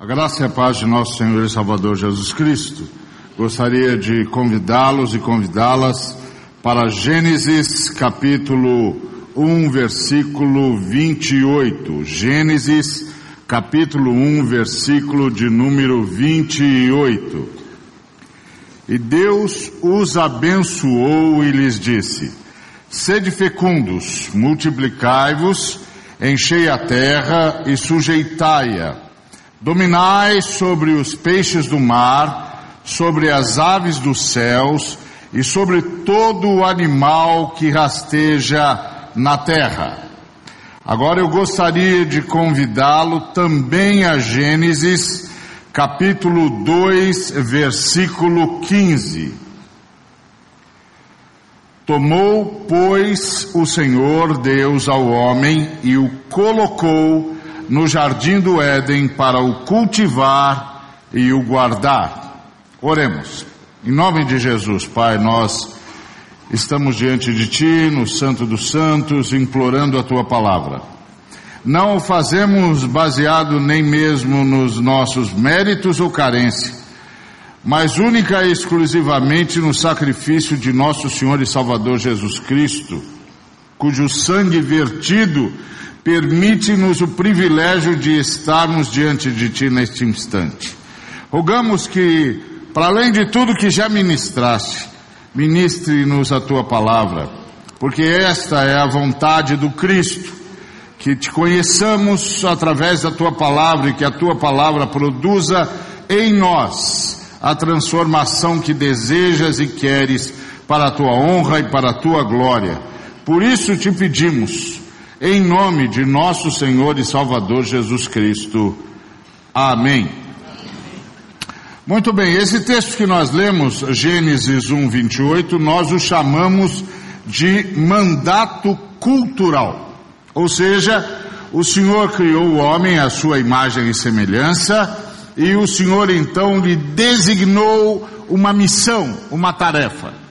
A graça e a paz de nosso Senhor e Salvador Jesus Cristo. Gostaria de convidá-los e convidá-las para Gênesis capítulo 1, versículo 28. Gênesis capítulo 1, versículo de número 28. E Deus os abençoou e lhes disse: Sede fecundos, multiplicai-vos, enchei a terra e sujeitai-a Dominai sobre os peixes do mar, sobre as aves dos céus e sobre todo o animal que rasteja na terra. Agora eu gostaria de convidá-lo também a Gênesis, capítulo 2, versículo 15. Tomou, pois, o Senhor Deus ao homem e o colocou no jardim do Éden para o cultivar e o guardar. Oremos. Em nome de Jesus, Pai, nós estamos diante de Ti, no Santo dos Santos, implorando a Tua palavra. Não o fazemos baseado nem mesmo nos nossos méritos ou carência, mas única e exclusivamente no sacrifício de nosso Senhor e Salvador Jesus Cristo, cujo sangue vertido permite-nos o privilégio de estarmos diante de Ti neste instante. Rogamos que, para além de tudo que já ministraste, ministre-nos a Tua palavra, porque esta é a vontade do Cristo, que te conheçamos através da Tua palavra e que a Tua palavra produza em nós a transformação que desejas e queres para a Tua honra e para a Tua glória. Por isso te pedimos, em nome de nosso Senhor e Salvador Jesus Cristo. Amém. Muito bem, esse texto que nós lemos, Gênesis 1, 28, nós o chamamos de mandato cultural. Ou seja, o Senhor criou o homem à sua imagem e semelhança, e o Senhor então lhe designou uma missão, uma tarefa.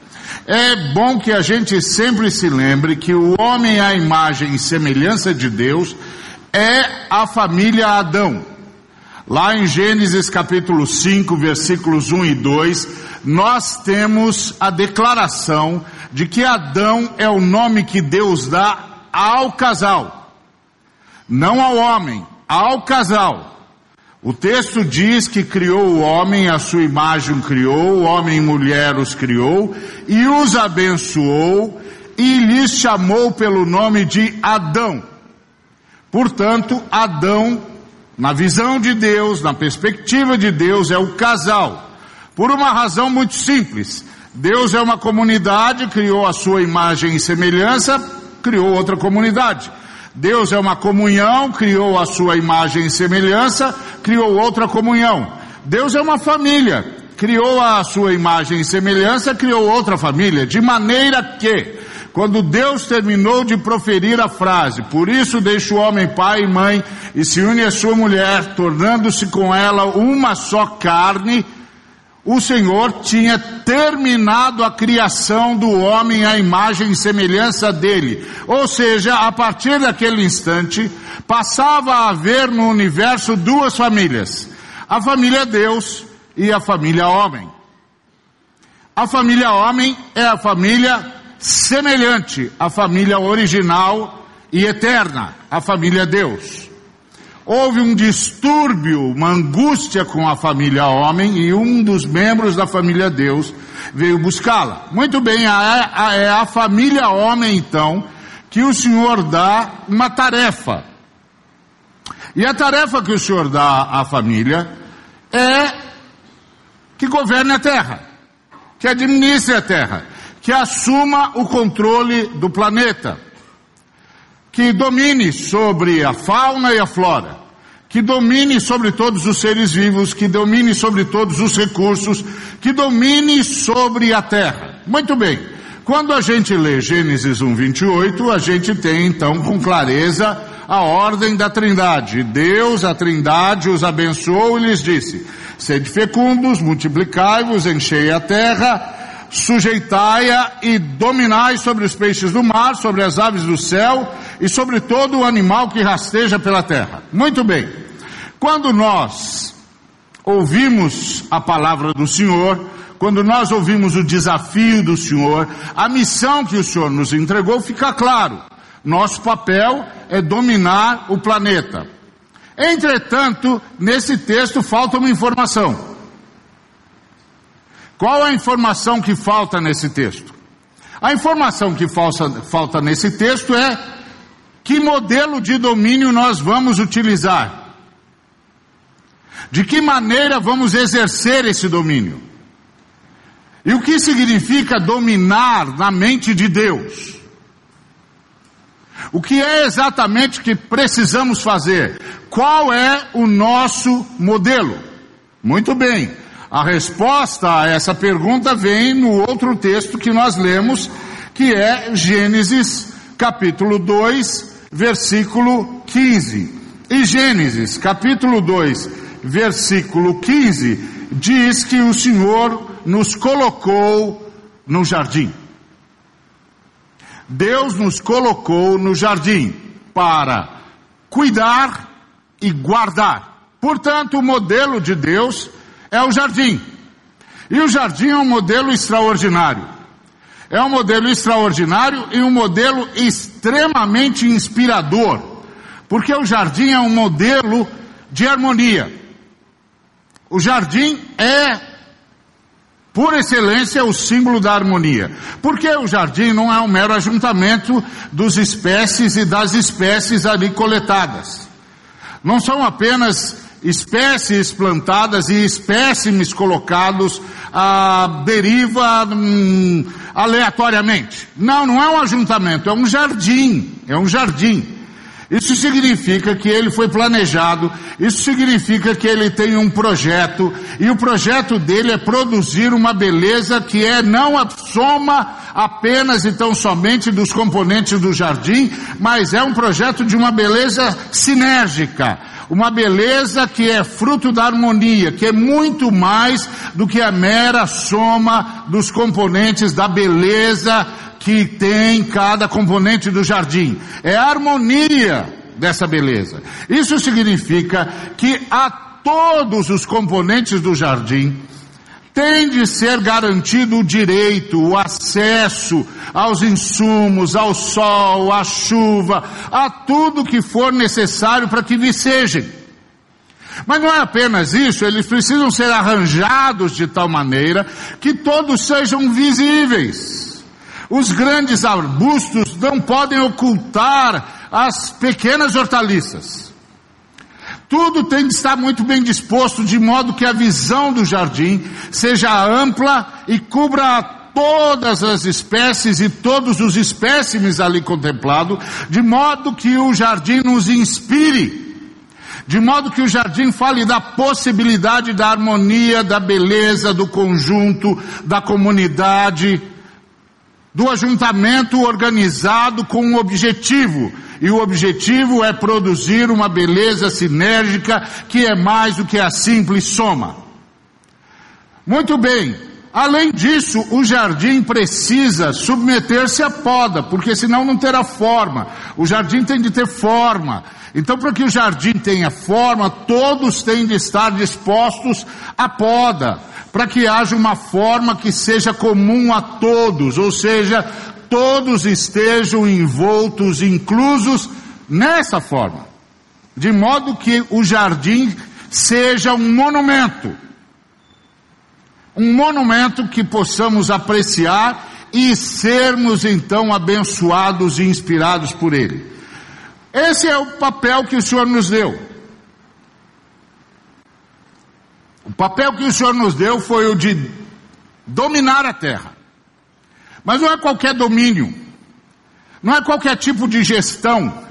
É bom que a gente sempre se lembre que o homem à imagem e semelhança de Deus é a família Adão. Lá em Gênesis capítulo 5, versículos 1 e 2, nós temos a declaração de que Adão é o nome que Deus dá ao casal. Não ao homem, ao casal. O texto diz que criou o homem, a sua imagem criou, o homem e mulher os criou, e os abençoou, e lhes chamou pelo nome de Adão. Portanto, Adão, na visão de Deus, na perspectiva de Deus, é o casal. Por uma razão muito simples. Deus é uma comunidade, criou a sua imagem e semelhança, criou outra comunidade. Deus é uma comunhão, criou a sua imagem e semelhança, criou outra comunhão. Deus é uma família, criou a sua imagem e semelhança, criou outra família, de maneira que, quando Deus terminou de proferir a frase, por isso deixa o homem pai e mãe e se une à sua mulher, tornando-se com ela uma só carne, o Senhor tinha terminado a criação do homem à imagem e semelhança dele. Ou seja, a partir daquele instante, passava a haver no universo duas famílias: a família Deus e a família homem. A família homem é a família semelhante à família original e eterna, a família Deus houve um distúrbio, uma angústia com a família homem e um dos membros da família Deus veio buscá-la. Muito bem, é a família homem então que o Senhor dá uma tarefa. E a tarefa que o Senhor dá à família é que governe a terra, que administre a terra, que assuma o controle do planeta que domine sobre a fauna e a flora, que domine sobre todos os seres vivos, que domine sobre todos os recursos, que domine sobre a terra. Muito bem. Quando a gente lê Gênesis 1, 28, a gente tem então com clareza a ordem da trindade. Deus, a trindade, os abençoou e lhes disse, sede fecundos, multiplicai-vos, enchei a terra, sujeitai-a e dominai sobre os peixes do mar, sobre as aves do céu e sobre todo o animal que rasteja pela terra. Muito bem. Quando nós ouvimos a palavra do Senhor, quando nós ouvimos o desafio do Senhor, a missão que o Senhor nos entregou, fica claro. Nosso papel é dominar o planeta. Entretanto, nesse texto falta uma informação. Qual a informação que falta nesse texto? A informação que falta, falta nesse texto é que modelo de domínio nós vamos utilizar. De que maneira vamos exercer esse domínio? E o que significa dominar na mente de Deus? O que é exatamente que precisamos fazer? Qual é o nosso modelo? Muito bem, a resposta a essa pergunta vem no outro texto que nós lemos, que é Gênesis capítulo 2, versículo 15. E Gênesis capítulo 2, versículo 15, diz que o Senhor nos colocou no jardim. Deus nos colocou no jardim para cuidar e guardar. Portanto, o modelo de Deus é o jardim. E o jardim é um modelo extraordinário. É um modelo extraordinário e um modelo extremamente inspirador. Porque o jardim é um modelo de harmonia. O jardim é, por excelência, o símbolo da harmonia. Porque o jardim não é um mero ajuntamento dos espécies e das espécies ali coletadas. Não são apenas espécies plantadas e espécimes colocados à deriva hum, aleatoriamente. Não, não é um ajuntamento, é um jardim, é um jardim. Isso significa que ele foi planejado, isso significa que ele tem um projeto, e o projeto dele é produzir uma beleza que é não a soma apenas e tão somente dos componentes do jardim, mas é um projeto de uma beleza sinérgica, uma beleza que é fruto da harmonia, que é muito mais do que a mera soma dos componentes da beleza que tem cada componente do jardim. É a harmonia dessa beleza. Isso significa que a todos os componentes do jardim tem de ser garantido o direito, o acesso aos insumos, ao sol, à chuva, a tudo que for necessário para que vicejem. Mas não é apenas isso, eles precisam ser arranjados de tal maneira que todos sejam visíveis. Os grandes arbustos não podem ocultar as pequenas hortaliças. Tudo tem de estar muito bem disposto, de modo que a visão do jardim seja ampla e cubra todas as espécies e todos os espécimes ali contemplado, de modo que o jardim nos inspire, de modo que o jardim fale da possibilidade da harmonia, da beleza, do conjunto, da comunidade, do ajuntamento organizado com um objetivo. E o objetivo é produzir uma beleza sinérgica que é mais do que a simples soma. Muito bem. Além disso, o jardim precisa submeter-se à poda, porque senão não terá forma. O jardim tem de ter forma. Então, para que o jardim tenha forma, todos têm de estar dispostos à poda para que haja uma forma que seja comum a todos, ou seja, todos estejam envoltos, inclusos nessa forma, de modo que o jardim seja um monumento, um monumento que possamos apreciar e sermos então abençoados e inspirados por ele. Esse é o papel que o Senhor nos deu. O papel que o Senhor nos deu foi o de dominar a terra. Mas não é qualquer domínio. Não é qualquer tipo de gestão.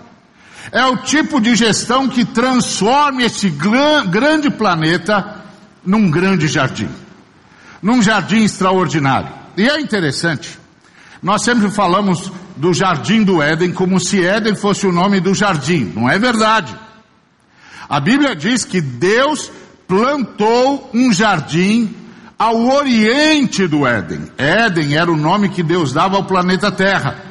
É o tipo de gestão que transforma esse grande planeta num grande jardim. Num jardim extraordinário. E é interessante. Nós sempre falamos do jardim do Éden como se Éden fosse o nome do jardim. Não é verdade. A Bíblia diz que Deus plantou um jardim ao oriente do Éden. Éden era o nome que Deus dava ao planeta Terra.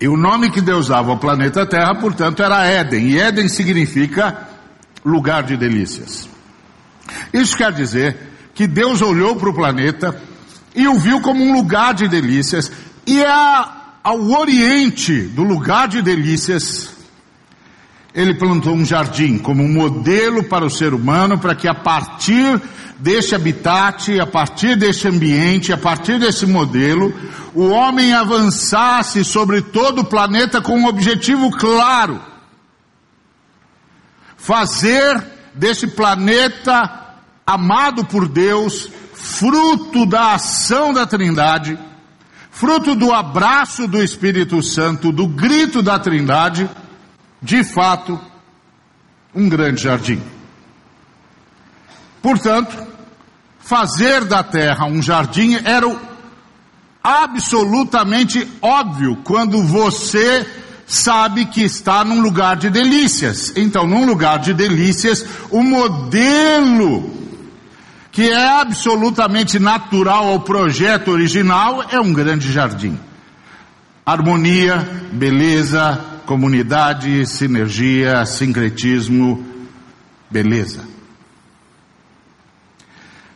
E o nome que Deus dava ao planeta Terra, portanto, era Éden. E Éden significa lugar de delícias. Isso quer dizer que Deus olhou para o planeta e o viu como um lugar de delícias, e a, ao oriente do lugar de delícias, ele plantou um jardim como um modelo para o ser humano, para que a partir deste habitat, a partir deste ambiente, a partir desse modelo, o homem avançasse sobre todo o planeta com um objetivo claro: fazer desse planeta amado por Deus, fruto da ação da Trindade, fruto do abraço do Espírito Santo, do grito da Trindade, de fato, um grande jardim. Portanto, fazer da terra um jardim era absolutamente óbvio quando você sabe que está num lugar de delícias. Então, num lugar de delícias, o modelo que é absolutamente natural ao projeto original é um grande jardim. Harmonia, beleza, comunidade, sinergia, sincretismo, beleza.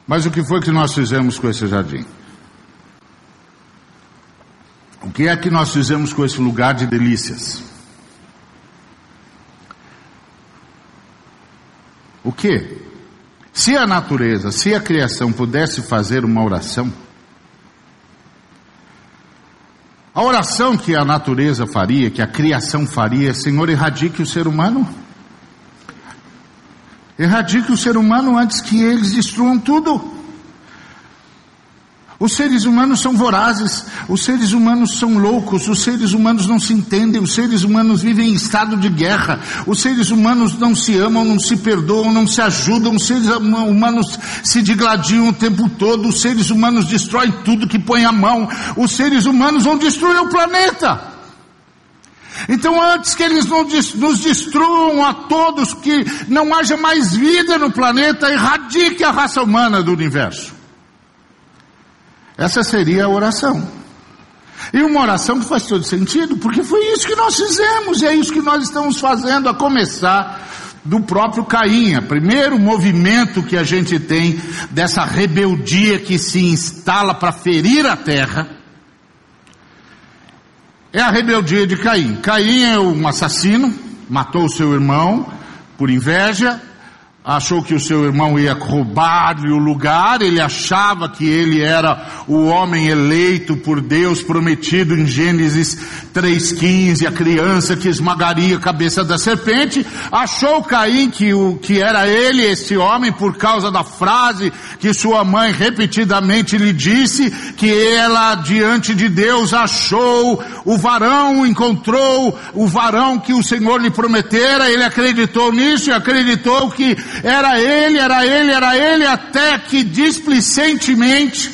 Mas o que foi que nós fizemos com esse jardim? O que é que nós fizemos com esse lugar de delícias? O que? Se a natureza, se a criação pudesse fazer uma oração, a oração que a natureza faria, que a criação faria, Senhor, erradique o ser humano. Erradique o ser humano antes que eles destruam tudo. Os seres humanos são vorazes, os seres humanos são loucos, os seres humanos não se entendem, os seres humanos vivem em estado de guerra, os seres humanos não se amam, não se perdoam, não se ajudam, os seres humanos se digladiam o tempo todo, os seres humanos destroem tudo que põe a mão, os seres humanos vão destruir o planeta. Então, antes que eles nos destruam a todos, que não haja mais vida no planeta, erradique a raça humana do universo. Essa seria a oração. E uma oração que faz todo sentido, porque foi isso que nós fizemos, e é isso que nós estamos fazendo, a começar do próprio Caim. O primeiro movimento que a gente tem dessa rebeldia que se instala para ferir a terra, é a rebeldia de Caim. Caim é um assassino, matou o seu irmão por inveja, achou que o seu irmão ia roubar-lhe o lugar, ele achava que ele era o homem eleito por Deus, prometido em Gênesis 3,15, a criança que esmagaria a cabeça da serpente, achou Caim que, o, que era ele esse homem por causa da frase que sua mãe repetidamente lhe disse, que ela diante de Deus achou o varão, encontrou o varão que o Senhor lhe prometera, ele acreditou nisso e acreditou que era ele, era ele, era ele, até que displicentemente,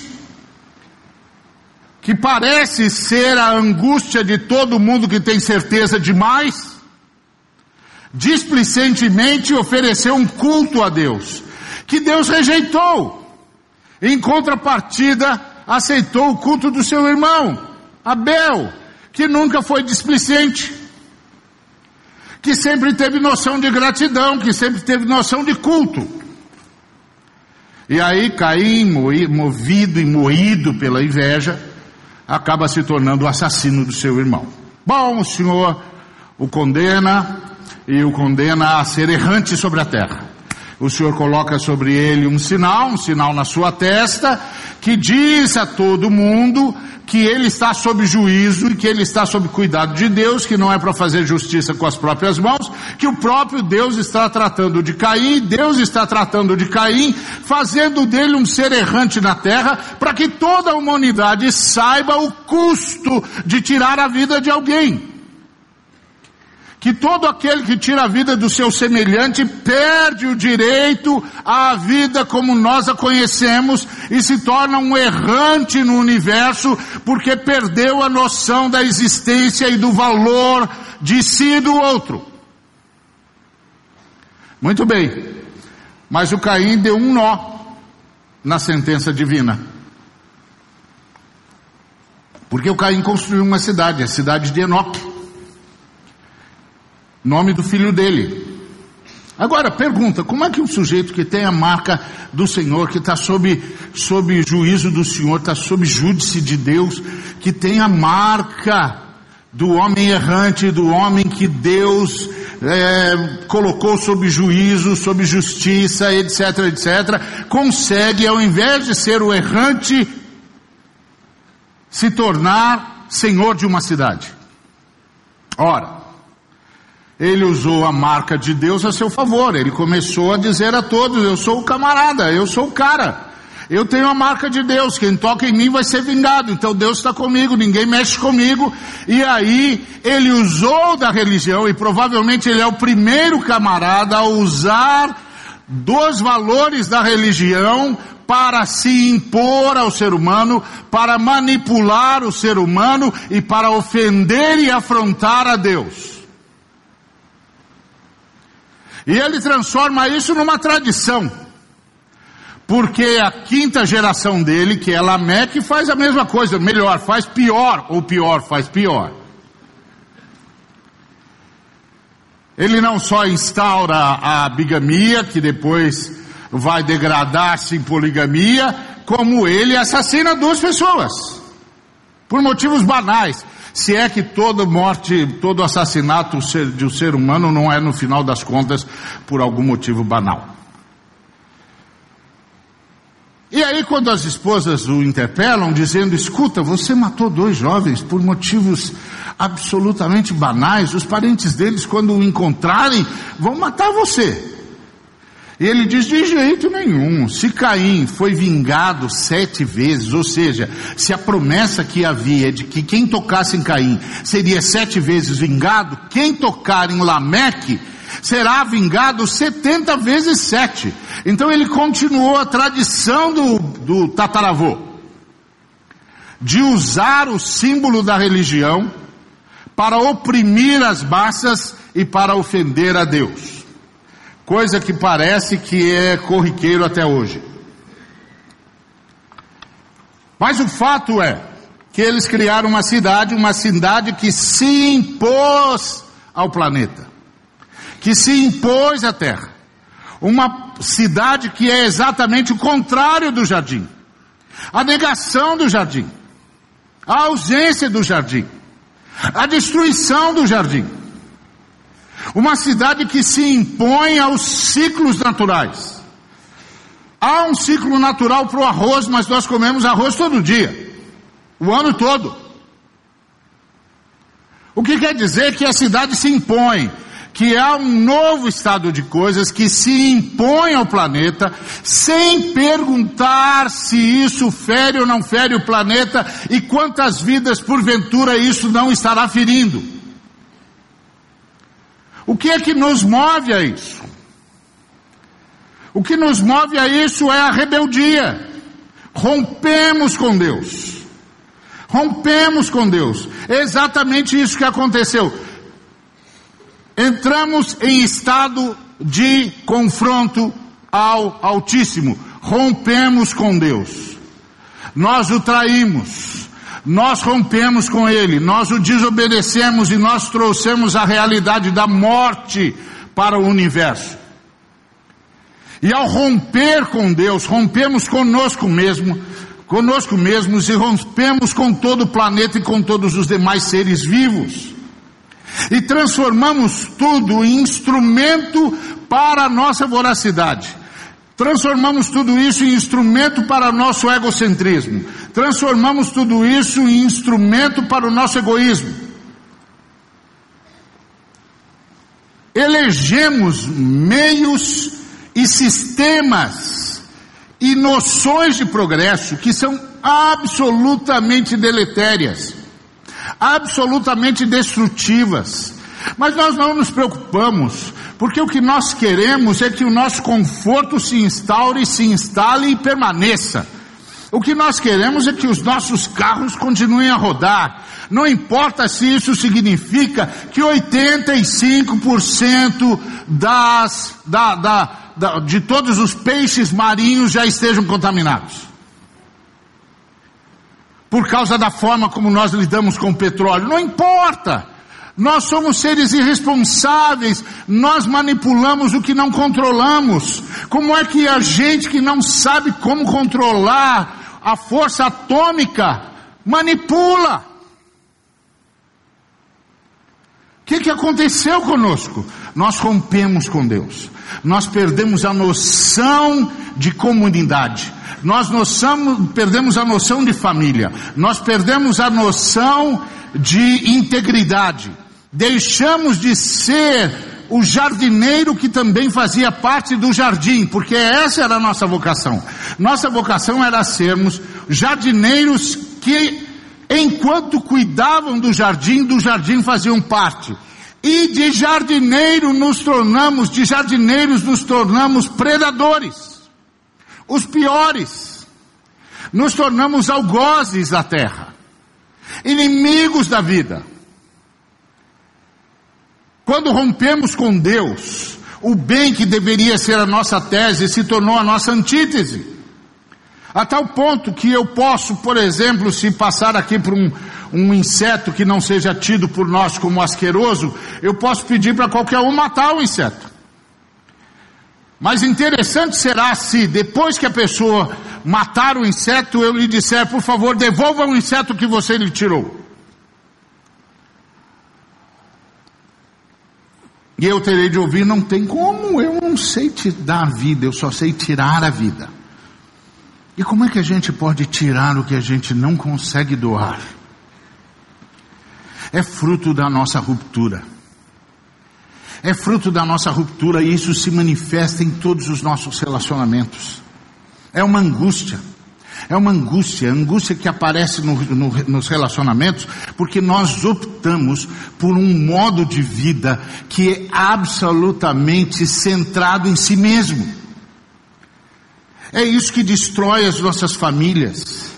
que parece ser a angústia de todo mundo que tem certeza demais, displicentemente ofereceu um culto a Deus, que Deus rejeitou. Em contrapartida, aceitou o culto do seu irmão, Abel, que nunca foi displicente que sempre teve noção de gratidão, que sempre teve noção de culto. E aí Caim, movido e moído pela inveja, acaba se tornando o assassino do seu irmão. Bom, o Senhor o condena e o condena a ser errante sobre a terra. O Senhor coloca sobre ele um sinal, um sinal na sua testa, que diz a todo mundo que ele está sob juízo e que ele está sob cuidado de Deus, que não é para fazer justiça com as próprias mãos, que o próprio Deus está tratando de Caim, Deus está tratando de Caim, fazendo dele um ser errante na terra, para que toda a humanidade saiba o custo de tirar a vida de alguém que todo aquele que tira a vida do seu semelhante perde o direito à vida como nós a conhecemos e se torna um errante no universo porque perdeu a noção da existência e do valor de si e do outro. Muito bem, mas o Caim deu um nó na sentença divina. Porque o Caim construiu uma cidade, a cidade de Enoque nome do filho dele. Agora, pergunta, como é que um sujeito que tem a marca do Senhor, que está sob, sob juízo do Senhor, está sob júdice de Deus, que tem a marca do homem errante, do homem que Deus é, colocou sob juízo, sob justiça, etc, etc, consegue, ao invés de ser o errante, se tornar senhor de uma cidade. Ora, ele usou a marca de Deus a seu favor. Ele começou a dizer a todos: Eu sou o camarada, eu sou o cara. Eu tenho a marca de Deus, quem toca em mim vai ser vingado. Então Deus está comigo, ninguém mexe comigo. E aí ele usou da religião, e provavelmente ele é o primeiro camarada a usar dos valores da religião para se impor ao ser humano, para manipular o ser humano e para ofender e afrontar a Deus. E ele transforma isso numa tradição. Porque a quinta geração dele, que é Lameque, faz a mesma coisa, melhor, faz pior, ou pior, faz pior. Ele não só instaura a bigamia, que depois vai degradar-se em poligamia, como ele assassina duas pessoas. Por motivos banais. Se é que toda morte, todo assassinato de um ser humano não é no final das contas por algum motivo banal. E aí quando as esposas o interpelam dizendo, escuta, você matou dois jovens por motivos absolutamente banais, os parentes deles quando o encontrarem vão matar você. E ele diz: de jeito nenhum. Se Caim foi vingado sete vezes, ou seja, se a promessa que havia de que quem tocasse em Caim seria sete vezes vingado, quem tocar em Lameque será vingado setenta vezes sete. Então ele continuou a tradição do, do tataravô de usar o símbolo da religião para oprimir as massas e para ofender a Deus coisa que parece que é corriqueiro até hoje. Mas o fato é que eles criaram uma cidade, uma cidade que se impôs ao planeta, que se impôs à Terra. Uma cidade que é exatamente o contrário do jardim. A negação do jardim. A ausência do jardim. A destruição do jardim. Uma cidade que se impõe aos ciclos naturais. Há um ciclo natural para o arroz, mas nós comemos arroz todo dia, o ano todo. O que quer dizer que a cidade se impõe, que há um novo estado de coisas que se impõe ao planeta, sem perguntar se isso fere ou não fere o planeta e quantas vidas porventura isso não estará ferindo. O que é que nos move a isso? O que nos move a isso é a rebeldia. Rompemos com Deus. Rompemos com Deus. É exatamente isso que aconteceu. Entramos em estado de confronto ao Altíssimo. Rompemos com Deus. Nós o traímos. Nós rompemos com ele, nós o desobedecemos e nós trouxemos a realidade da morte para o universo. E ao romper com Deus, rompemos conosco mesmo, conosco mesmos e rompemos com todo o planeta e com todos os demais seres vivos. E transformamos tudo em instrumento para a nossa voracidade. Transformamos tudo isso em instrumento para o nosso egocentrismo. Transformamos tudo isso em instrumento para o nosso egoísmo. Elegemos meios e sistemas e noções de progresso que são absolutamente deletérias, absolutamente destrutivas. Mas nós não nos preocupamos porque o que nós queremos é que o nosso conforto se instaure, se instale e permaneça. O que nós queremos é que os nossos carros continuem a rodar. Não importa se isso significa que 85% das, da, da, da, de todos os peixes marinhos já estejam contaminados. Por causa da forma como nós lidamos com o petróleo. Não importa. Nós somos seres irresponsáveis, nós manipulamos o que não controlamos. Como é que a gente que não sabe como controlar a força atômica manipula? O que, que aconteceu conosco? Nós rompemos com Deus, nós perdemos a noção de comunidade, nós noção, perdemos a noção de família, nós perdemos a noção de integridade deixamos de ser o jardineiro que também fazia parte do jardim, porque essa era a nossa vocação. Nossa vocação era sermos jardineiros que, enquanto cuidavam do jardim, do jardim faziam parte. E de jardineiro nos tornamos, de jardineiros nos tornamos predadores. Os piores. Nos tornamos algozes da terra. Inimigos da vida. Quando rompemos com Deus, o bem que deveria ser a nossa tese se tornou a nossa antítese. A tal ponto que eu posso, por exemplo, se passar aqui por um, um inseto que não seja tido por nós como asqueroso, eu posso pedir para qualquer um matar o inseto. Mas interessante será se depois que a pessoa matar o inseto, eu lhe disser, por favor, devolva o inseto que você lhe tirou. E eu terei de ouvir: não tem como, eu não sei te dar a vida, eu só sei tirar a vida. E como é que a gente pode tirar o que a gente não consegue doar? É fruto da nossa ruptura. É fruto da nossa ruptura e isso se manifesta em todos os nossos relacionamentos. É uma angústia. É uma angústia, angústia que aparece no, no, nos relacionamentos, porque nós optamos por um modo de vida que é absolutamente centrado em si mesmo. É isso que destrói as nossas famílias,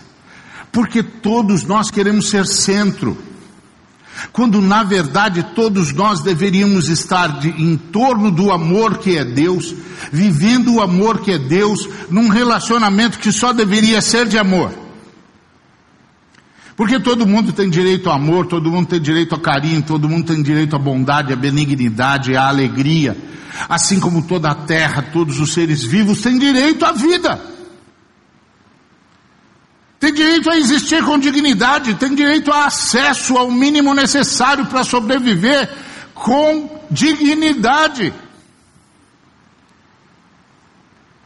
porque todos nós queremos ser centro quando na verdade todos nós deveríamos estar de, em torno do amor que é Deus, vivendo o amor que é Deus, num relacionamento que só deveria ser de amor. Porque todo mundo tem direito ao amor, todo mundo tem direito ao carinho, todo mundo tem direito à bondade, à benignidade, à alegria. Assim como toda a terra, todos os seres vivos têm direito à vida tem direito a existir com dignidade, tem direito a acesso ao mínimo necessário para sobreviver com dignidade.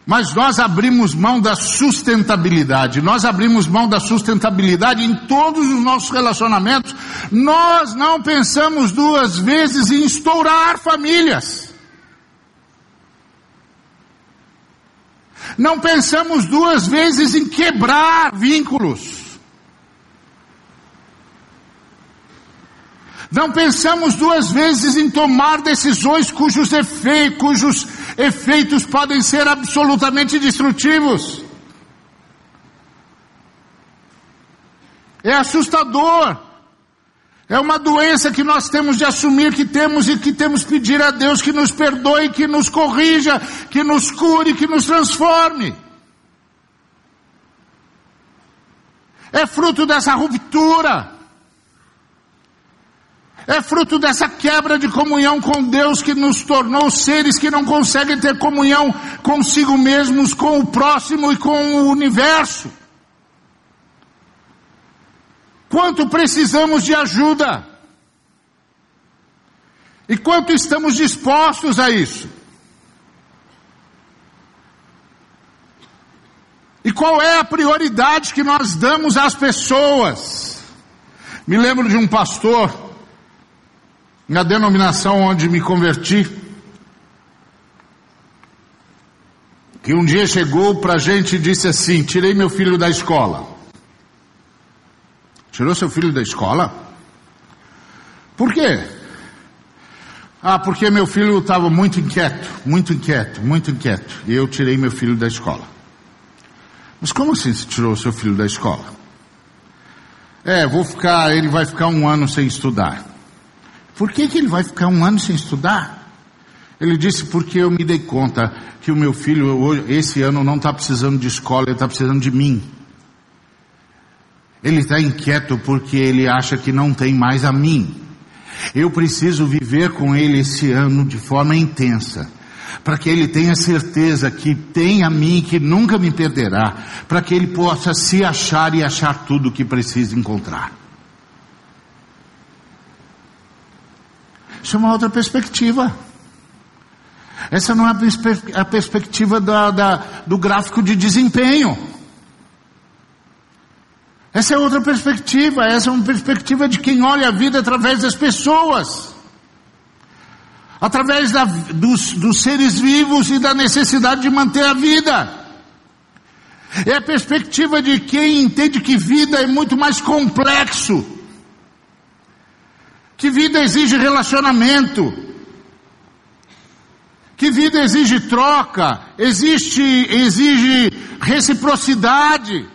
Mas nós abrimos mão da sustentabilidade, nós abrimos mão da sustentabilidade em todos os nossos relacionamentos. Nós não pensamos duas vezes em estourar famílias. Não pensamos duas vezes em quebrar vínculos. Não pensamos duas vezes em tomar decisões cujos, efeitos, cujos efeitos podem ser absolutamente destrutivos. É assustador. É uma doença que nós temos de assumir que temos e que temos pedir a Deus que nos perdoe, que nos corrija, que nos cure, que nos transforme. É fruto dessa ruptura. É fruto dessa quebra de comunhão com Deus que nos tornou seres que não conseguem ter comunhão consigo mesmos, com o próximo e com o universo. Quanto precisamos de ajuda? E quanto estamos dispostos a isso? E qual é a prioridade que nós damos às pessoas? Me lembro de um pastor, na denominação onde me converti, que um dia chegou para a gente e disse assim: Tirei meu filho da escola. Tirou seu filho da escola? Por quê? Ah, porque meu filho estava muito inquieto, muito inquieto, muito inquieto. E eu tirei meu filho da escola. Mas como assim você tirou seu filho da escola? É, vou ficar, ele vai ficar um ano sem estudar. Por que, que ele vai ficar um ano sem estudar? Ele disse, porque eu me dei conta que o meu filho, esse ano, não está precisando de escola, ele está precisando de mim. Ele está inquieto porque ele acha que não tem mais a mim. Eu preciso viver com ele esse ano de forma intensa para que ele tenha certeza que tem a mim, que nunca me perderá, para que ele possa se achar e achar tudo o que precisa encontrar. Isso é uma outra perspectiva. Essa não é a, perspe a perspectiva da, da, do gráfico de desempenho. Essa é outra perspectiva. Essa é uma perspectiva de quem olha a vida através das pessoas, através da, dos, dos seres vivos e da necessidade de manter a vida. É a perspectiva de quem entende que vida é muito mais complexo, que vida exige relacionamento, que vida exige troca, existe, exige reciprocidade.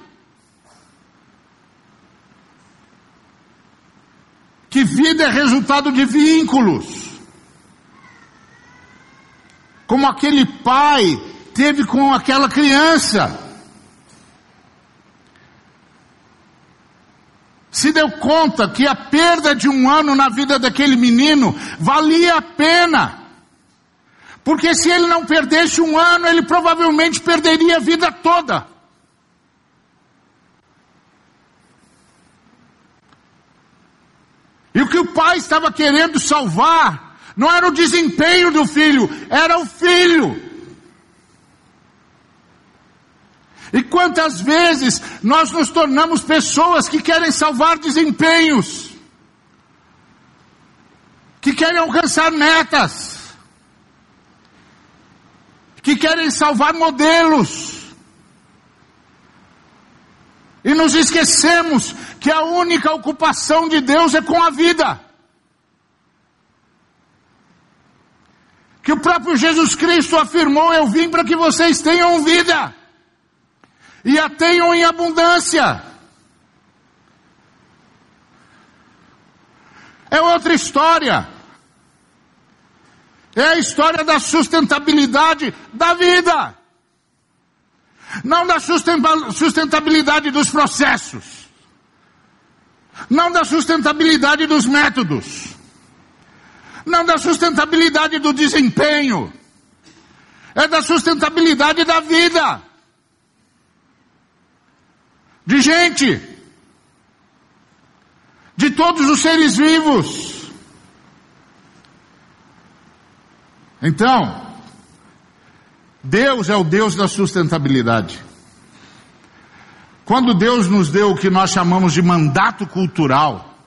Que vida é resultado de vínculos. Como aquele pai teve com aquela criança. Se deu conta que a perda de um ano na vida daquele menino valia a pena. Porque se ele não perdesse um ano, ele provavelmente perderia a vida toda. E o que o pai estava querendo salvar não era o desempenho do filho, era o filho. E quantas vezes nós nos tornamos pessoas que querem salvar desempenhos, que querem alcançar metas, que querem salvar modelos. E nos esquecemos que a única ocupação de Deus é com a vida. Que o próprio Jesus Cristo afirmou: Eu vim para que vocês tenham vida, e a tenham em abundância. É outra história. É a história da sustentabilidade da vida. Não da sustentabilidade dos processos. Não da sustentabilidade dos métodos. Não da sustentabilidade do desempenho. É da sustentabilidade da vida. De gente. De todos os seres vivos. Então, Deus é o Deus da sustentabilidade. Quando Deus nos deu o que nós chamamos de mandato cultural,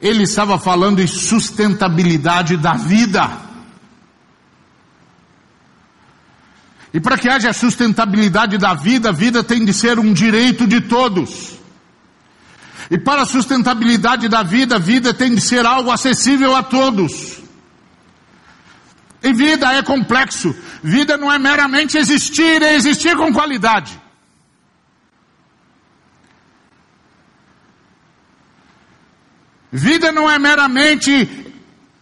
Ele estava falando em sustentabilidade da vida. E para que haja sustentabilidade da vida, a vida tem de ser um direito de todos. E para a sustentabilidade da vida, a vida tem de ser algo acessível a todos. E vida é complexo. Vida não é meramente existir, é existir com qualidade. Vida não é meramente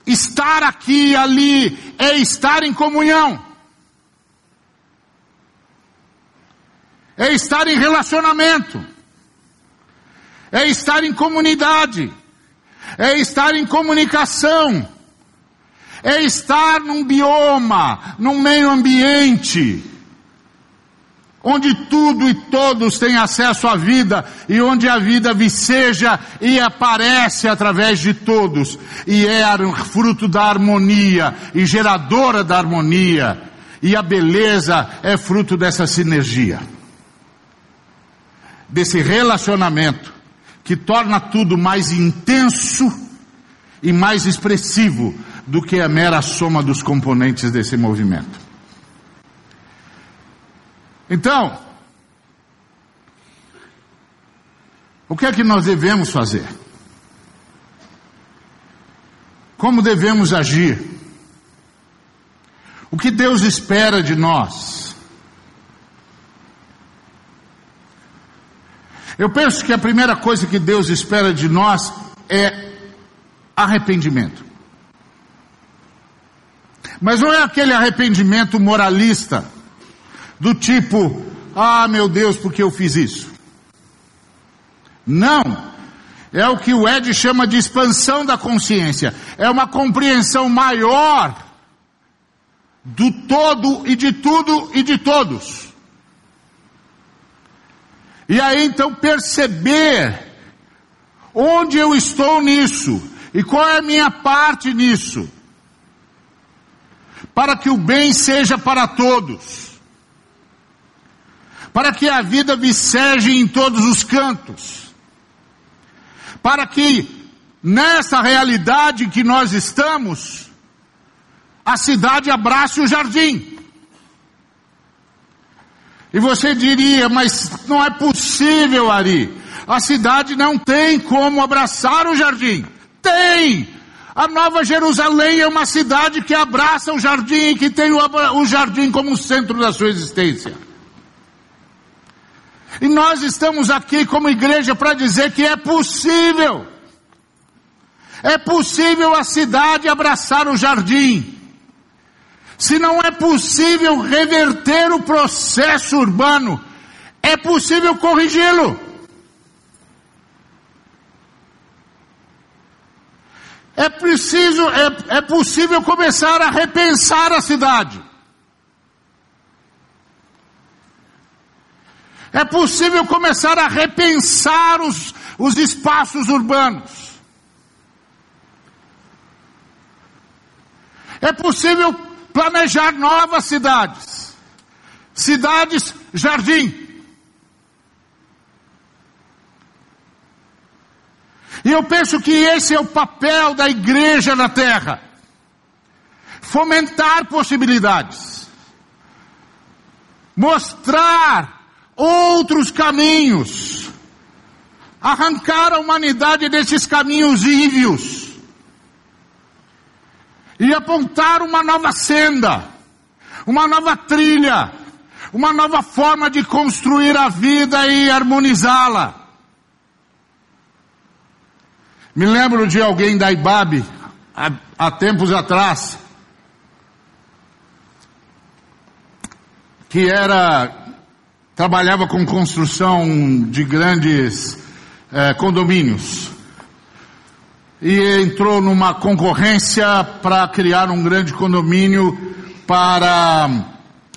estar aqui e ali, é estar em comunhão. É estar em relacionamento. É estar em comunidade. É estar em comunicação é estar num bioma, num meio ambiente, onde tudo e todos têm acesso à vida e onde a vida viceja e aparece através de todos. E é fruto da harmonia e geradora da harmonia. E a beleza é fruto dessa sinergia, desse relacionamento que torna tudo mais intenso e mais expressivo do que a mera soma dos componentes desse movimento. Então, o que é que nós devemos fazer? Como devemos agir? O que Deus espera de nós? Eu penso que a primeira coisa que Deus espera de nós é arrependimento. Mas não é aquele arrependimento moralista, do tipo, ah meu Deus, porque eu fiz isso. Não. é o que o Ed chama de expansão da consciência. É uma compreensão maior do todo e de tudo e de todos. E aí então perceber onde eu estou nisso e qual é a minha parte nisso, para que o bem seja para todos, para que a vida viceje em todos os cantos para que nessa realidade que nós estamos, a cidade abrace o jardim. E você diria, mas não é possível, Ari. A cidade não tem como abraçar o jardim. Tem! A Nova Jerusalém é uma cidade que abraça o jardim e que tem o, jardim como centro da sua existência. E nós estamos aqui como igreja para dizer que é possível. É possível a cidade abraçar o jardim. Se não é possível reverter o processo urbano, é possível corrigi-lo. É preciso, é, é possível começar a repensar a cidade. É possível começar a repensar os, os espaços urbanos. É possível planejar novas cidades. Cidades jardim. E eu penso que esse é o papel da igreja na terra. Fomentar possibilidades. Mostrar outros caminhos, arrancar a humanidade desses caminhos ívios e apontar uma nova senda, uma nova trilha, uma nova forma de construir a vida e harmonizá-la. Me lembro de alguém da IBAB, há, há tempos atrás, que era trabalhava com construção de grandes eh, condomínios. E entrou numa concorrência para criar um grande condomínio para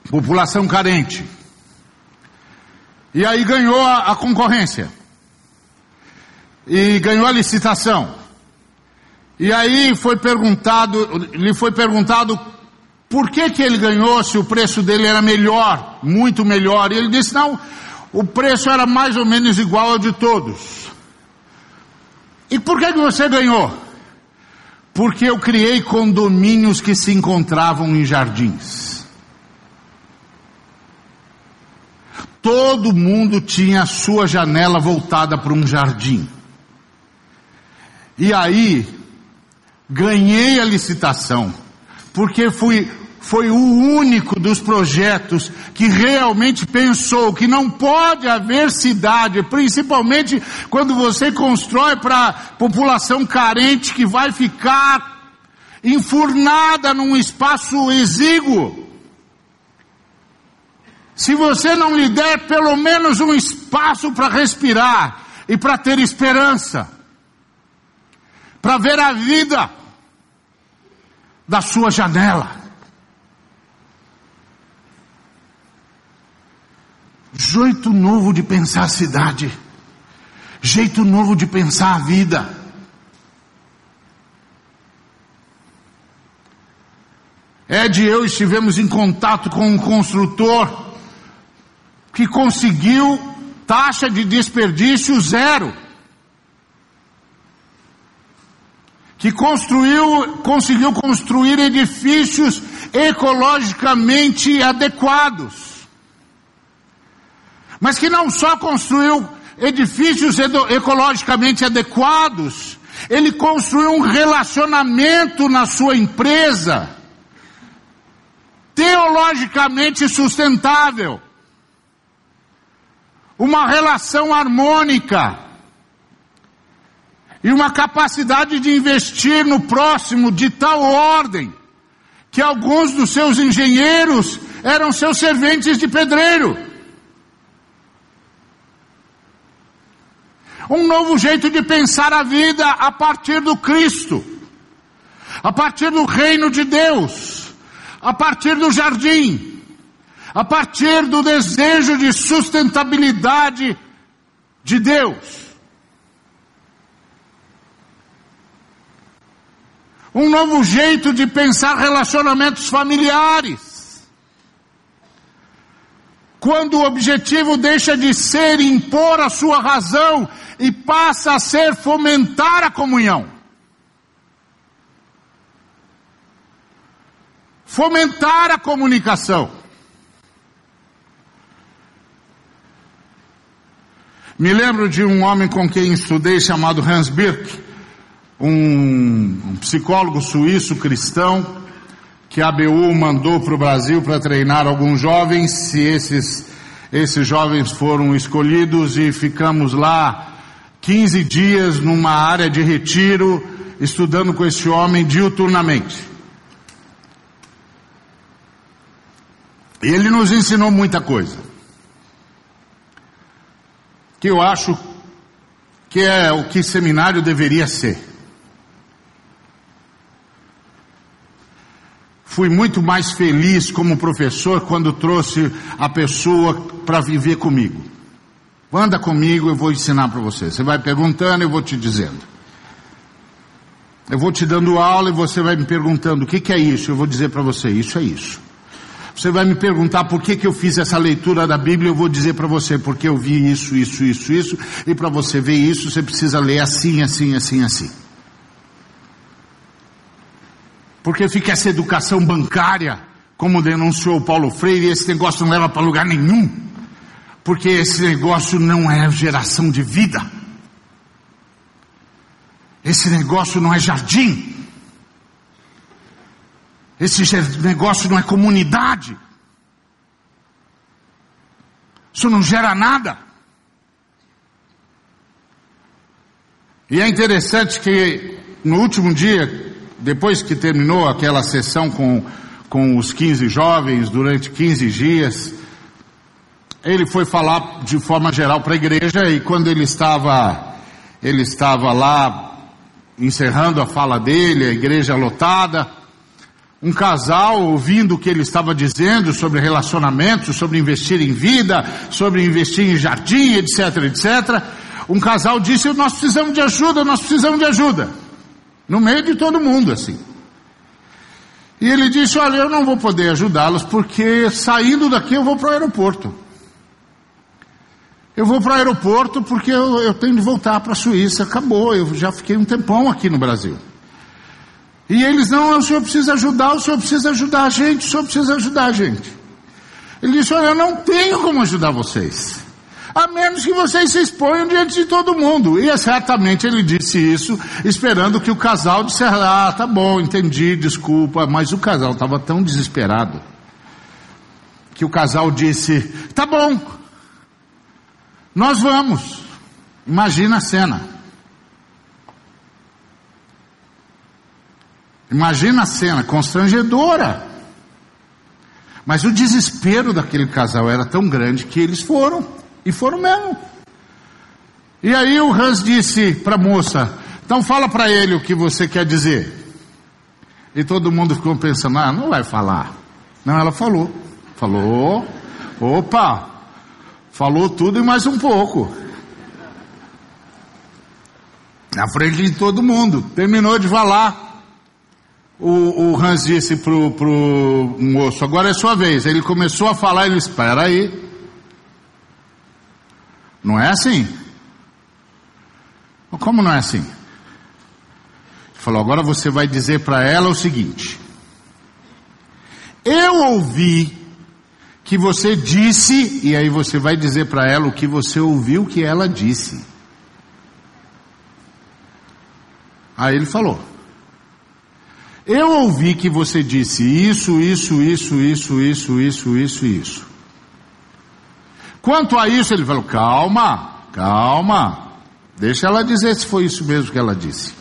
população carente. E aí ganhou a, a concorrência. E ganhou a licitação. E aí foi perguntado, lhe foi perguntado por que, que ele ganhou se o preço dele era melhor, muito melhor? E ele disse: não, o preço era mais ou menos igual ao de todos. E por que, que você ganhou? Porque eu criei condomínios que se encontravam em jardins. Todo mundo tinha a sua janela voltada para um jardim. E aí, ganhei a licitação porque fui, foi o único dos projetos que realmente pensou que não pode haver cidade, principalmente quando você constrói para população carente que vai ficar enfurnada num espaço exíguo. Se você não lhe der pelo menos um espaço para respirar e para ter esperança, para ver a vida, da sua janela. Jeito novo de pensar a cidade. Jeito novo de pensar a vida. Ed e eu estivemos em contato com um construtor que conseguiu taxa de desperdício zero. Que construiu, conseguiu construir edifícios ecologicamente adequados. Mas que não só construiu edifícios ecologicamente adequados, ele construiu um relacionamento na sua empresa teologicamente sustentável. Uma relação harmônica e uma capacidade de investir no próximo de tal ordem que alguns dos seus engenheiros eram seus serventes de pedreiro. Um novo jeito de pensar a vida a partir do Cristo, a partir do reino de Deus, a partir do jardim, a partir do desejo de sustentabilidade de Deus. Um novo jeito de pensar relacionamentos familiares. Quando o objetivo deixa de ser impor a sua razão e passa a ser fomentar a comunhão. Fomentar a comunicação. Me lembro de um homem com quem estudei chamado Hans Birk um, um psicólogo suíço cristão que a ABU mandou para o Brasil para treinar alguns jovens, se esses, esses jovens foram escolhidos e ficamos lá 15 dias numa área de retiro, estudando com esse homem diuturnamente. Ele nos ensinou muita coisa. Que eu acho que é o que seminário deveria ser. Fui muito mais feliz como professor quando trouxe a pessoa para viver comigo. Anda comigo, eu vou ensinar para você. Você vai perguntando, eu vou te dizendo. Eu vou te dando aula e você vai me perguntando o que, que é isso. Eu vou dizer para você, isso é isso. Você vai me perguntar por que, que eu fiz essa leitura da Bíblia, eu vou dizer para você, porque eu vi isso, isso, isso, isso, e para você ver isso, você precisa ler assim, assim, assim, assim. Porque fica essa educação bancária, como denunciou Paulo Freire, esse negócio não leva para lugar nenhum. Porque esse negócio não é geração de vida. Esse negócio não é jardim. Esse negócio não é comunidade. Isso não gera nada. E é interessante que no último dia depois que terminou aquela sessão com, com os 15 jovens, durante 15 dias, ele foi falar de forma geral para a igreja e quando ele estava, ele estava lá encerrando a fala dele, a igreja lotada, um casal ouvindo o que ele estava dizendo sobre relacionamentos, sobre investir em vida, sobre investir em jardim, etc, etc. Um casal disse: Nós precisamos de ajuda, nós precisamos de ajuda. No meio de todo mundo, assim. E ele disse: Olha, eu não vou poder ajudá-los porque saindo daqui eu vou para o aeroporto. Eu vou para o aeroporto porque eu, eu tenho de voltar para a Suíça. Acabou, eu já fiquei um tempão aqui no Brasil. E eles: Não, o senhor precisa ajudar, o senhor precisa ajudar a gente, o senhor precisa ajudar a gente. Ele disse: Olha, eu não tenho como ajudar vocês a menos que vocês se exponham diante de todo mundo. E certamente ele disse isso, esperando que o casal dissesse, ah, tá bom, entendi, desculpa, mas o casal estava tão desesperado, que o casal disse, tá bom, nós vamos. Imagina a cena. Imagina a cena, constrangedora. Mas o desespero daquele casal era tão grande que eles foram. E foram mesmo. E aí o Hans disse para a moça: então fala para ele o que você quer dizer. E todo mundo ficou pensando: ah, não vai falar. Não, ela falou. Falou. Opa! Falou tudo e mais um pouco. Na frente de todo mundo. Terminou de falar. O, o Hans disse pro, pro moço: agora é sua vez. Ele começou a falar. Ele espera aí. Não é assim? Como não é assim? Ele falou: agora você vai dizer para ela o seguinte: Eu ouvi que você disse, e aí você vai dizer para ela o que você ouviu que ela disse. Aí ele falou: Eu ouvi que você disse isso, isso, isso, isso, isso, isso, isso, isso. Quanto a isso, ele falou: calma, calma, deixa ela dizer se foi isso mesmo que ela disse.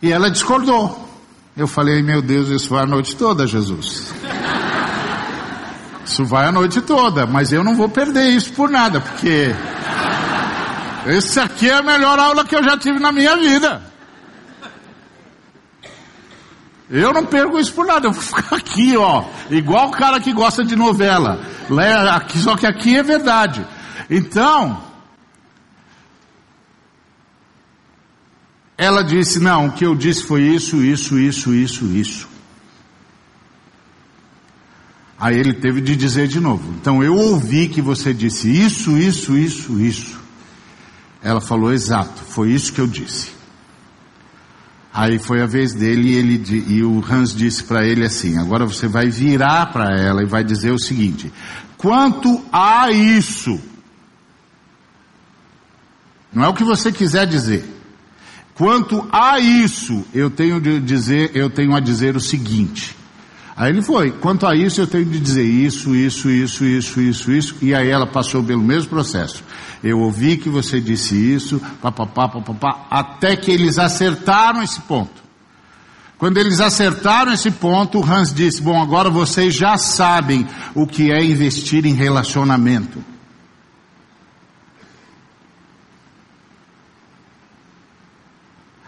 E ela discordou. Eu falei: meu Deus, isso foi a noite toda, Jesus. Isso vai a noite toda, mas eu não vou perder isso por nada, porque esse aqui é a melhor aula que eu já tive na minha vida. Eu não perco isso por nada, eu vou ficar aqui, ó, igual o cara que gosta de novela. Só que aqui é verdade. Então, ela disse: Não, o que eu disse foi isso, isso, isso, isso, isso. Aí ele teve de dizer de novo. Então eu ouvi que você disse isso, isso, isso, isso. Ela falou exato, foi isso que eu disse. Aí foi a vez dele e, ele, e o Hans disse para ele assim: agora você vai virar para ela e vai dizer o seguinte: quanto a isso, não é o que você quiser dizer. Quanto a isso, eu tenho de dizer, eu tenho a dizer o seguinte: Aí ele foi. Quanto a isso, eu tenho de dizer isso, isso, isso, isso, isso, isso. E aí ela passou pelo mesmo processo. Eu ouvi que você disse isso, papapá, papapá, até que eles acertaram esse ponto. Quando eles acertaram esse ponto, o Hans disse: Bom, agora vocês já sabem o que é investir em relacionamento.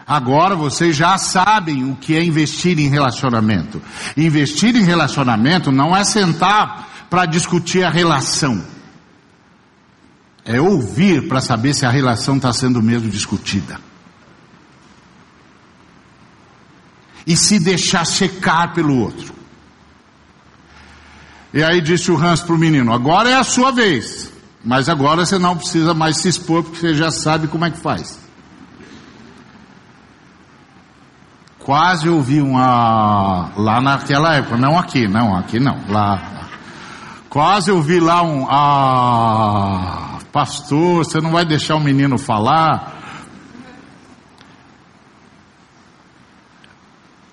Agora vocês já sabem o que é investir em relacionamento. Investir em relacionamento não é sentar para discutir a relação. É ouvir para saber se a relação está sendo mesmo discutida. E se deixar secar pelo outro. E aí disse o Hans para o menino: agora é a sua vez. Mas agora você não precisa mais se expor porque você já sabe como é que faz. Quase ouvi uma. Lá naquela época, não aqui, não, aqui não, lá. Quase ouvi lá um. Ah, pastor, você não vai deixar o menino falar?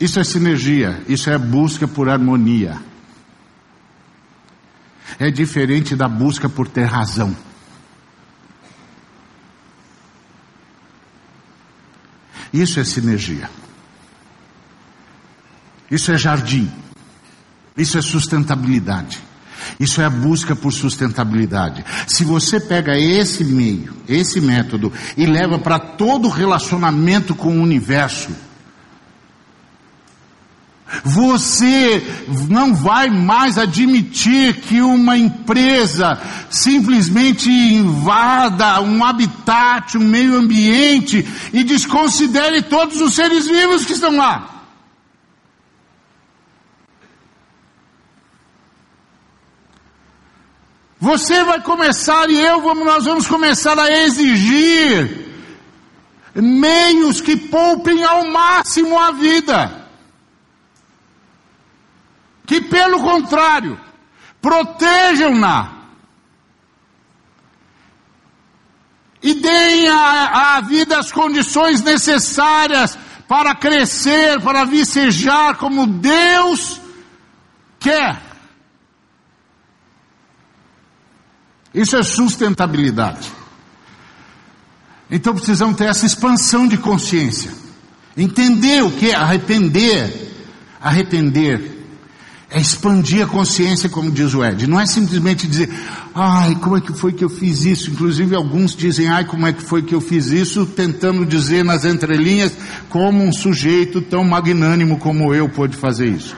Isso é sinergia, isso é busca por harmonia. É diferente da busca por ter razão. Isso é sinergia. Isso é jardim. Isso é sustentabilidade. Isso é a busca por sustentabilidade. Se você pega esse meio, esse método, e leva para todo relacionamento com o universo, você não vai mais admitir que uma empresa simplesmente invada um habitat, um meio ambiente e desconsidere todos os seres vivos que estão lá. Você vai começar e eu vamos, nós vamos começar a exigir meios que poupem ao máximo a vida. Que pelo contrário, protejam-na. E deem à vida as condições necessárias para crescer, para vicejar como Deus quer. Isso é sustentabilidade. Então precisamos ter essa expansão de consciência. Entender o que é arrepender. Arrepender é expandir a consciência, como diz o Ed. Não é simplesmente dizer, ai, como é que foi que eu fiz isso? Inclusive alguns dizem, ai, como é que foi que eu fiz isso? Tentando dizer nas entrelinhas como um sujeito tão magnânimo como eu pôde fazer isso.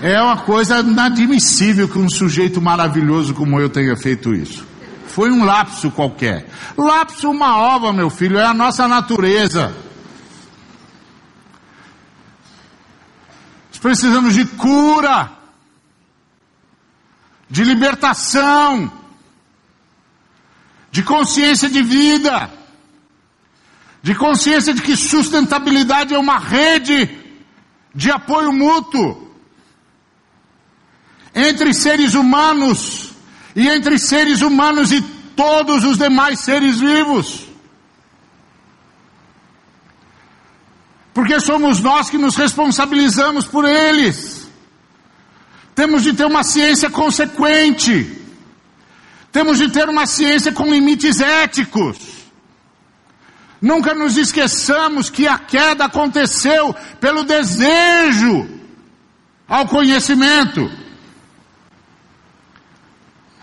É uma coisa inadmissível que um sujeito maravilhoso como eu tenha feito isso. Foi um lapso qualquer. Lapso uma ova, meu filho, é a nossa natureza. Precisamos de cura, de libertação, de consciência de vida, de consciência de que sustentabilidade é uma rede de apoio mútuo entre seres humanos e entre seres humanos e todos os demais seres vivos. Porque somos nós que nos responsabilizamos por eles. Temos de ter uma ciência consequente. Temos de ter uma ciência com limites éticos. Nunca nos esqueçamos que a queda aconteceu pelo desejo ao conhecimento.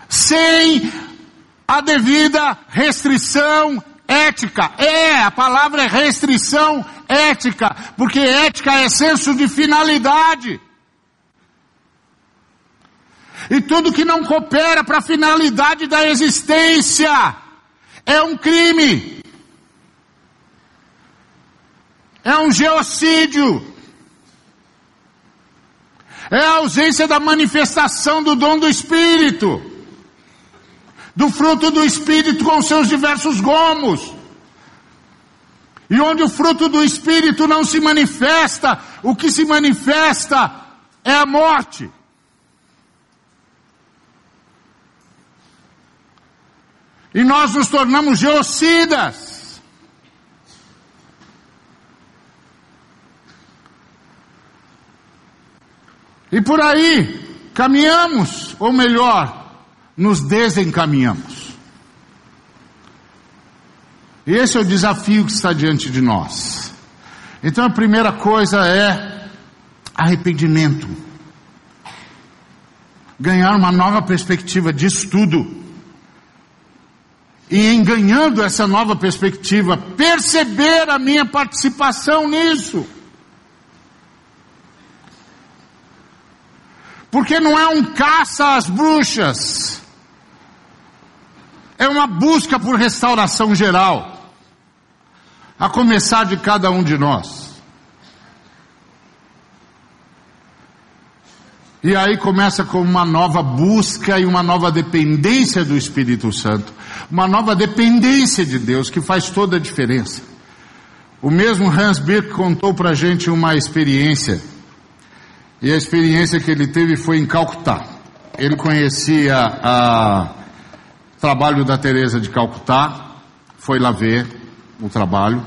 Sem a devida restrição ética. É, a palavra é restrição ética, porque ética é senso de finalidade. E tudo que não coopera para a finalidade da existência é um crime. É um geocídio. É a ausência da manifestação do dom do Espírito. Do fruto do Espírito com seus diversos gomos. E onde o fruto do Espírito não se manifesta, o que se manifesta é a morte. E nós nos tornamos geocidas. E por aí caminhamos, ou melhor, nos desencaminhamos. Esse é o desafio que está diante de nós. Então a primeira coisa é arrependimento. Ganhar uma nova perspectiva de estudo e em ganhando essa nova perspectiva, perceber a minha participação nisso. Porque não é um caça às bruxas, é uma busca por restauração geral, a começar de cada um de nós. E aí começa com uma nova busca e uma nova dependência do Espírito Santo. Uma nova dependência de Deus que faz toda a diferença. O mesmo Hans Birk contou pra gente uma experiência. E a experiência que ele teve foi em Calcutá. Ele conhecia o trabalho da Teresa de Calcutá, foi lá ver o trabalho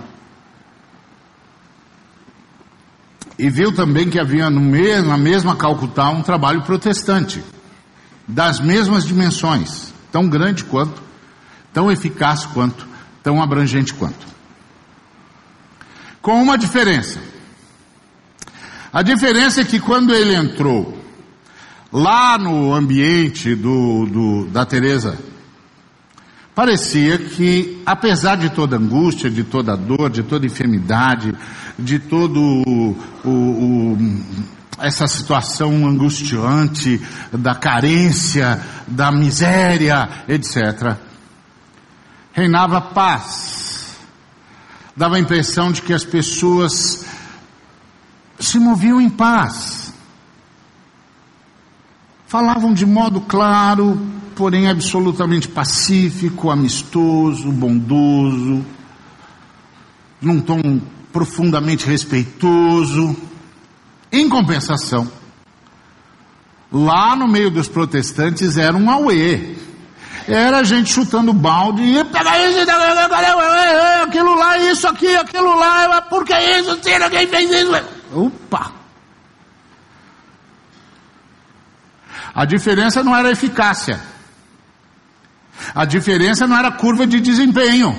e viu também que havia mesmo, na mesma Calcutá um trabalho protestante, das mesmas dimensões, tão grande quanto, tão eficaz quanto, tão abrangente quanto. Com uma diferença. A diferença é que quando ele entrou lá no ambiente do, do da Teresa Parecia que, apesar de toda angústia, de toda dor, de toda enfermidade, de todo o, o, essa situação angustiante da carência, da miséria, etc., reinava paz. Dava a impressão de que as pessoas se moviam em paz. Falavam de modo claro, porém absolutamente pacífico, amistoso, bondoso, num tom profundamente respeitoso. Em compensação, lá no meio dos protestantes era um auê. Era gente chutando balde e aquilo lá, isso aqui, aquilo lá, por que isso? Será quem fez isso? Opa! A diferença não era a eficácia. A diferença não era curva de desempenho.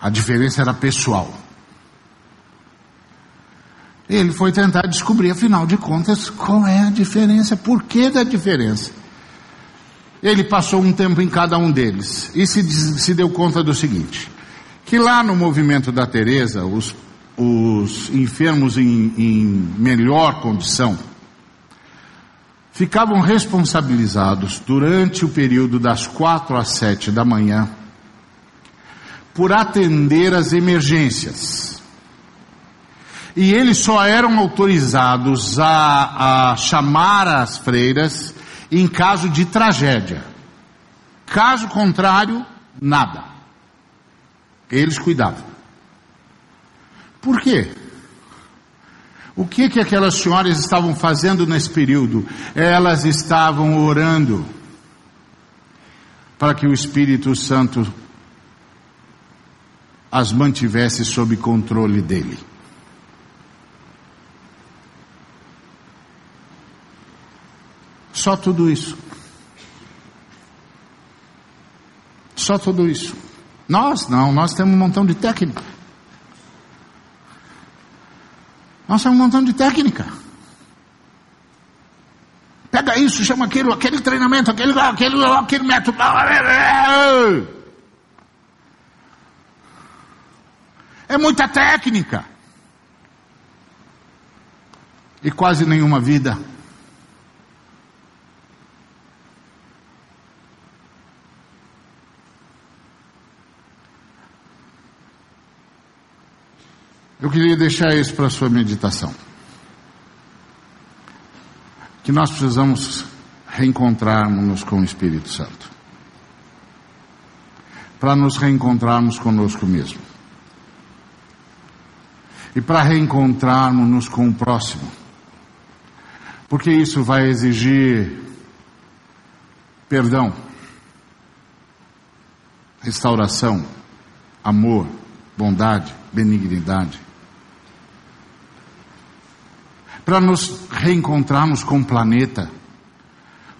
A diferença era pessoal. Ele foi tentar descobrir, afinal de contas, qual é a diferença, por que da diferença. Ele passou um tempo em cada um deles e se, se deu conta do seguinte: que lá no movimento da Teresa, os os enfermos em, em melhor condição ficavam responsabilizados durante o período das quatro às sete da manhã por atender as emergências. E eles só eram autorizados a, a chamar as freiras em caso de tragédia. Caso contrário, nada. Eles cuidavam. Por quê? O que que aquelas senhoras estavam fazendo nesse período? Elas estavam orando para que o Espírito Santo as mantivesse sob controle dele. Só tudo isso. Só tudo isso. Nós não, nós temos um montão de técnica. Nós temos um montão de técnica. Pega isso, chama aquilo, aquele treinamento, aquele, aquele, aquele método. É muita técnica. E quase nenhuma vida. Eu queria deixar isso para a sua meditação. Que nós precisamos reencontrarmos com o Espírito Santo. Para nos reencontrarmos conosco mesmo. E para reencontrarmos com o próximo. Porque isso vai exigir perdão, restauração, amor, bondade, benignidade. para nos reencontrarmos com o planeta,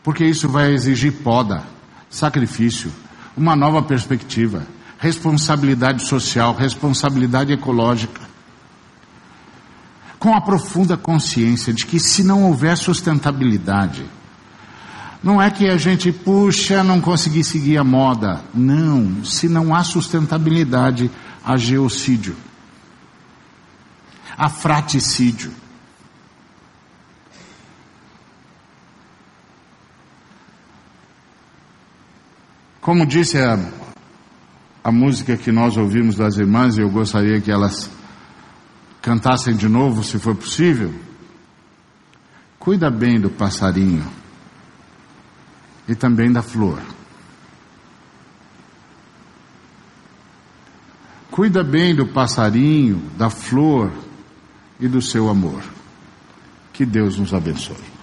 porque isso vai exigir poda, sacrifício, uma nova perspectiva, responsabilidade social, responsabilidade ecológica. Com a profunda consciência de que se não houver sustentabilidade, não é que a gente, puxa, não consegui seguir a moda. Não, se não há sustentabilidade, há geocídio, há fraticídio. Como disse a, a música que nós ouvimos das irmãs, e eu gostaria que elas cantassem de novo, se for possível. Cuida bem do passarinho e também da flor. Cuida bem do passarinho, da flor e do seu amor. Que Deus nos abençoe.